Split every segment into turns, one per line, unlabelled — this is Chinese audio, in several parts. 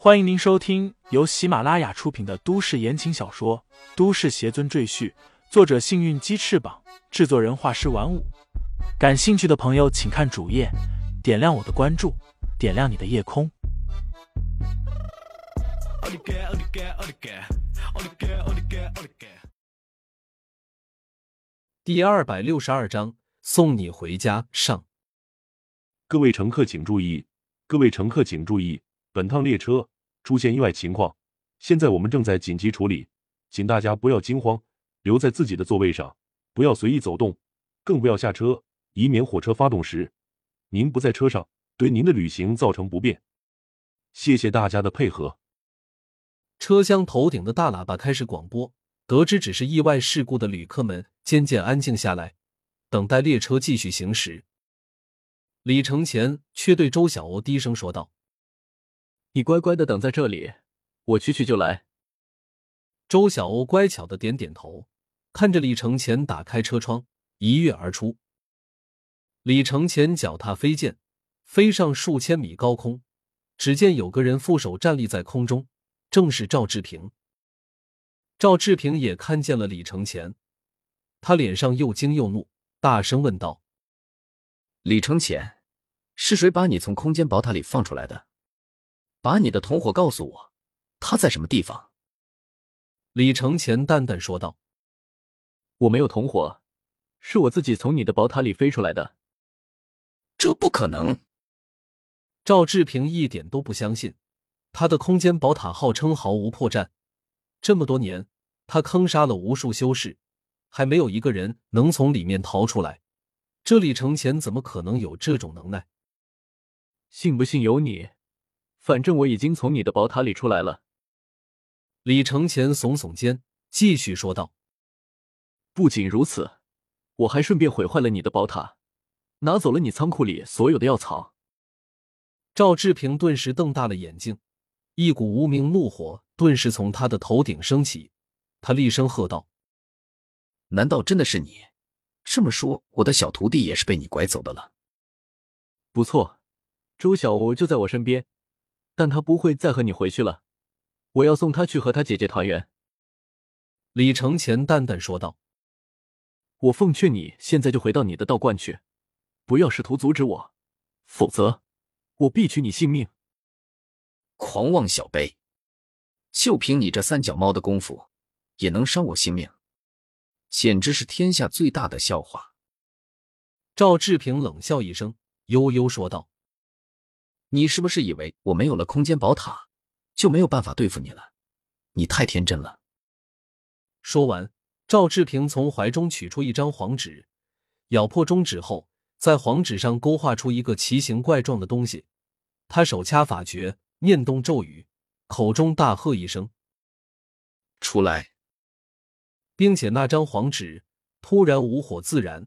欢迎您收听由喜马拉雅出品的都市言情小说《都市邪尊赘婿》，作者：幸运鸡翅膀，制作人：画师玩五。感兴趣的朋友，请看主页，点亮我的关注，点亮你的夜空。
第二百六十二章，送你回家上。
各位乘客请注意，各位乘客请注意，本趟列车出现意外情况，现在我们正在紧急处理，请大家不要惊慌，留在自己的座位上，不要随意走动，更不要下车，以免火车发动时您不在车上，对您的旅行造成不便。谢谢大家的配合。
车厢头顶的大喇叭开始广播，得知只是意外事故的旅客们渐渐安静下来，等待列车继续行驶。李承前却对周小欧低声说道：“
你乖乖的等在这里，我去去就来。”
周小欧乖巧的点点头，看着李承前打开车窗，一跃而出。李承前脚踏飞剑，飞上数千米高空，只见有个人负手站立在空中。正是赵志平。赵志平也看见了李承前，他脸上又惊又怒，大声问道：“
李承前，是谁把你从空间宝塔里放出来的？把你的同伙告诉我，他在什么地方？”
李承前淡淡说道：“
我没有同伙，是我自己从你的宝塔里飞出来的。”
这不可能！
赵志平一点都不相信。他的空间宝塔号称毫无破绽，这么多年，他坑杀了无数修士，还没有一个人能从里面逃出来。这李承前怎么可能有这种能耐？
信不信由你，反正我已经从你的宝塔里出来了。
李承前耸耸肩，继续说道：“
不仅如此，我还顺便毁坏了你的宝塔，拿走了你仓库里所有的药草。”
赵志平顿时瞪大了眼睛。一股无名怒火顿时从他的头顶升起，他厉声喝道：“
难道真的是你？这么说，我的小徒弟也是被你拐走的了？”
不错，周小欧就在我身边，但他不会再和你回去了。我要送他去和他姐姐团圆。”
李承前淡淡说道。
“我奉劝你现在就回到你的道观去，不要试图阻止我，否则我必取你性命。”
狂妄小辈，就凭你这三脚猫的功夫，也能伤我性命，简直是天下最大的笑话！
赵志平冷笑一声，悠悠说道：“
你是不是以为我没有了空间宝塔，就没有办法对付你了？你太天真了。”
说完，赵志平从怀中取出一张黄纸，咬破中指后，在黄纸上勾画出一个奇形怪状的东西。他手掐法诀。念动咒语，口中大喝一声：“
出来！”
并且那张黄纸突然无火自燃，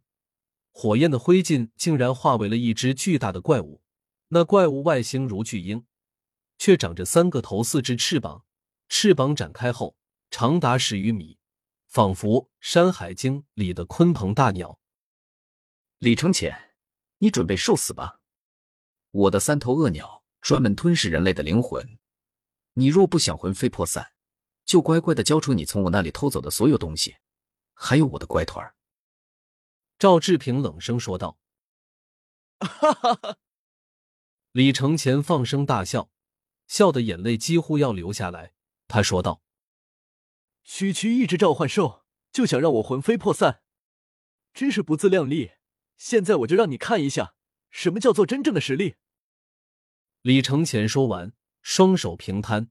火焰的灰烬竟然化为了一只巨大的怪物。那怪物外形如巨鹰，却长着三个头、四只翅膀，翅膀展开后长达十余米，仿佛《山海经》里的鲲鹏大鸟。
李承前，你准备受死吧！我的三头恶鸟。专门吞噬人类的灵魂，你若不想魂飞魄散，就乖乖的交出你从我那里偷走的所有东西，还有我的乖团。”
赵志平冷声说道。
哈哈哈！
李承前放声大笑，笑的眼泪几乎要流下来。他说道：“
区区一只召唤兽，就想让我魂飞魄散，真是不自量力！现在我就让你看一下，什么叫做真正的实力！”
李承前说完，双手平摊，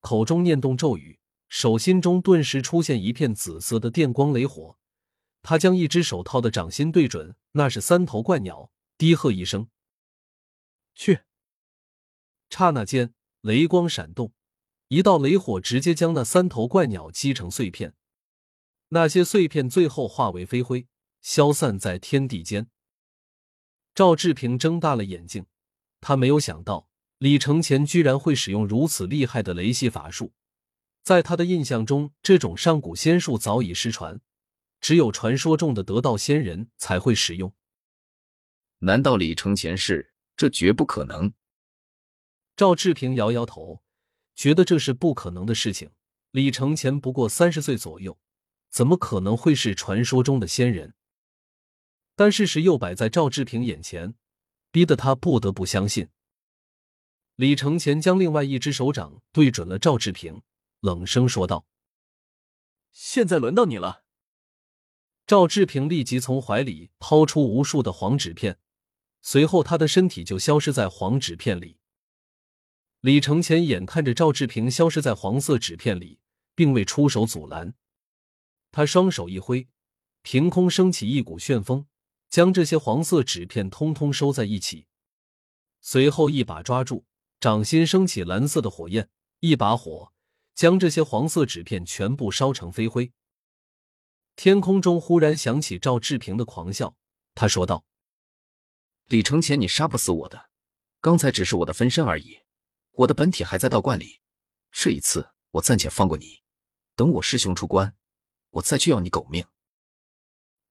口中念动咒语，手心中顿时出现一片紫色的电光雷火。他将一只手套的掌心对准那是三头怪鸟，低喝一声：“
去！”
刹那间，雷光闪动，一道雷火直接将那三头怪鸟击成碎片。那些碎片最后化为飞灰，消散在天地间。赵志平睁大了眼睛，他没有想到。李承前居然会使用如此厉害的雷系法术，在他的印象中，这种上古仙术早已失传，只有传说中的得道仙人才会使用。
难道李承前是？这绝不可能！
赵志平摇摇头，觉得这是不可能的事情。李承前不过三十岁左右，怎么可能会是传说中的仙人？但事实又摆在赵志平眼前，逼得他不得不相信。李承前将另外一只手掌对准了赵志平，冷声说道：“
现在轮到你了。”
赵志平立即从怀里掏出无数的黄纸片，随后他的身体就消失在黄纸片里。李承前眼看着赵志平消失在黄色纸片里，并未出手阻拦，他双手一挥，凭空升起一股旋风，将这些黄色纸片通通收在一起，随后一把抓住，掌心升起蓝色的火焰，一把火将这些黄色纸片全部烧成飞灰。天空中忽然响起赵志平的狂笑，他说道：“
李承前，你杀不死我的，刚才只是我的分身而已。”我的本体还在道观里，这一次我暂且放过你，等我师兄出关，我再去要你狗命。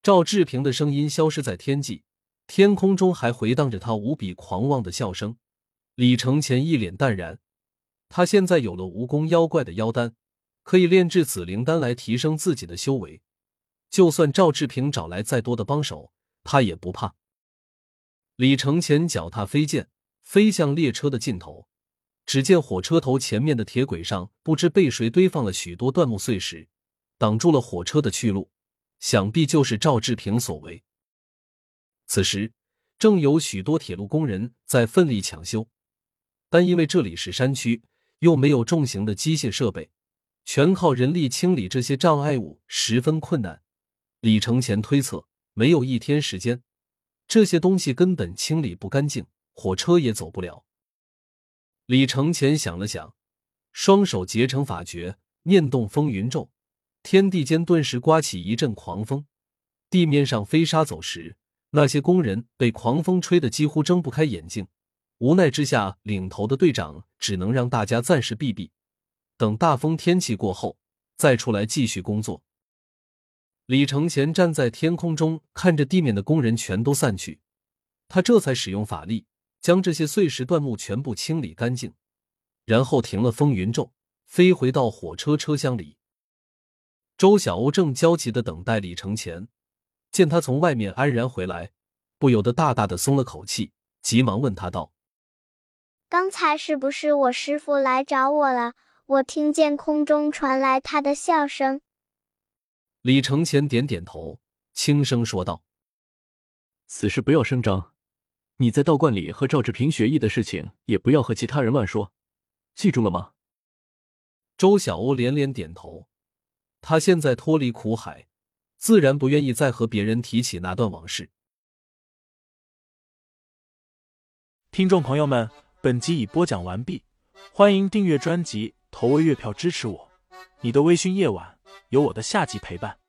赵志平的声音消失在天际，天空中还回荡着他无比狂妄的笑声。李承前一脸淡然，他现在有了蜈蚣妖怪的妖丹，可以炼制紫灵丹来提升自己的修为，就算赵志平找来再多的帮手，他也不怕。李承前脚踏飞剑，飞向列车的尽头。只见火车头前面的铁轨上，不知被谁堆放了许多断木碎石，挡住了火车的去路。想必就是赵志平所为。此时，正有许多铁路工人在奋力抢修，但因为这里是山区，又没有重型的机械设备，全靠人力清理这些障碍物十分困难。李承前推测，没有一天时间，这些东西根本清理不干净，火车也走不了。李承前想了想，双手结成法诀，念动风云咒，天地间顿时刮起一阵狂风，地面上飞沙走石。那些工人被狂风吹得几乎睁不开眼睛，无奈之下，领头的队长只能让大家暂时避避，等大风天气过后再出来继续工作。李承前站在天空中，看着地面的工人全都散去，他这才使用法力。将这些碎石断木全部清理干净，然后停了风云咒，飞回到火车车厢里。周小欧正焦急的等待李承前，见他从外面安然回来，不由得大大的松了口气，急忙问他道：“
刚才是不是我师傅来找我了？我听见空中传来他的笑声。”
李承前点点头，轻声说道：“
此事不要声张。”你在道观里和赵志平学艺的事情，也不要和其他人乱说，记住了吗？
周小欧连连点头。他现在脱离苦海，自然不愿意再和别人提起那段往事。
听众朋友们，本集已播讲完毕，欢迎订阅专辑，投喂月票支持我。你的微醺夜晚，有我的下集陪伴。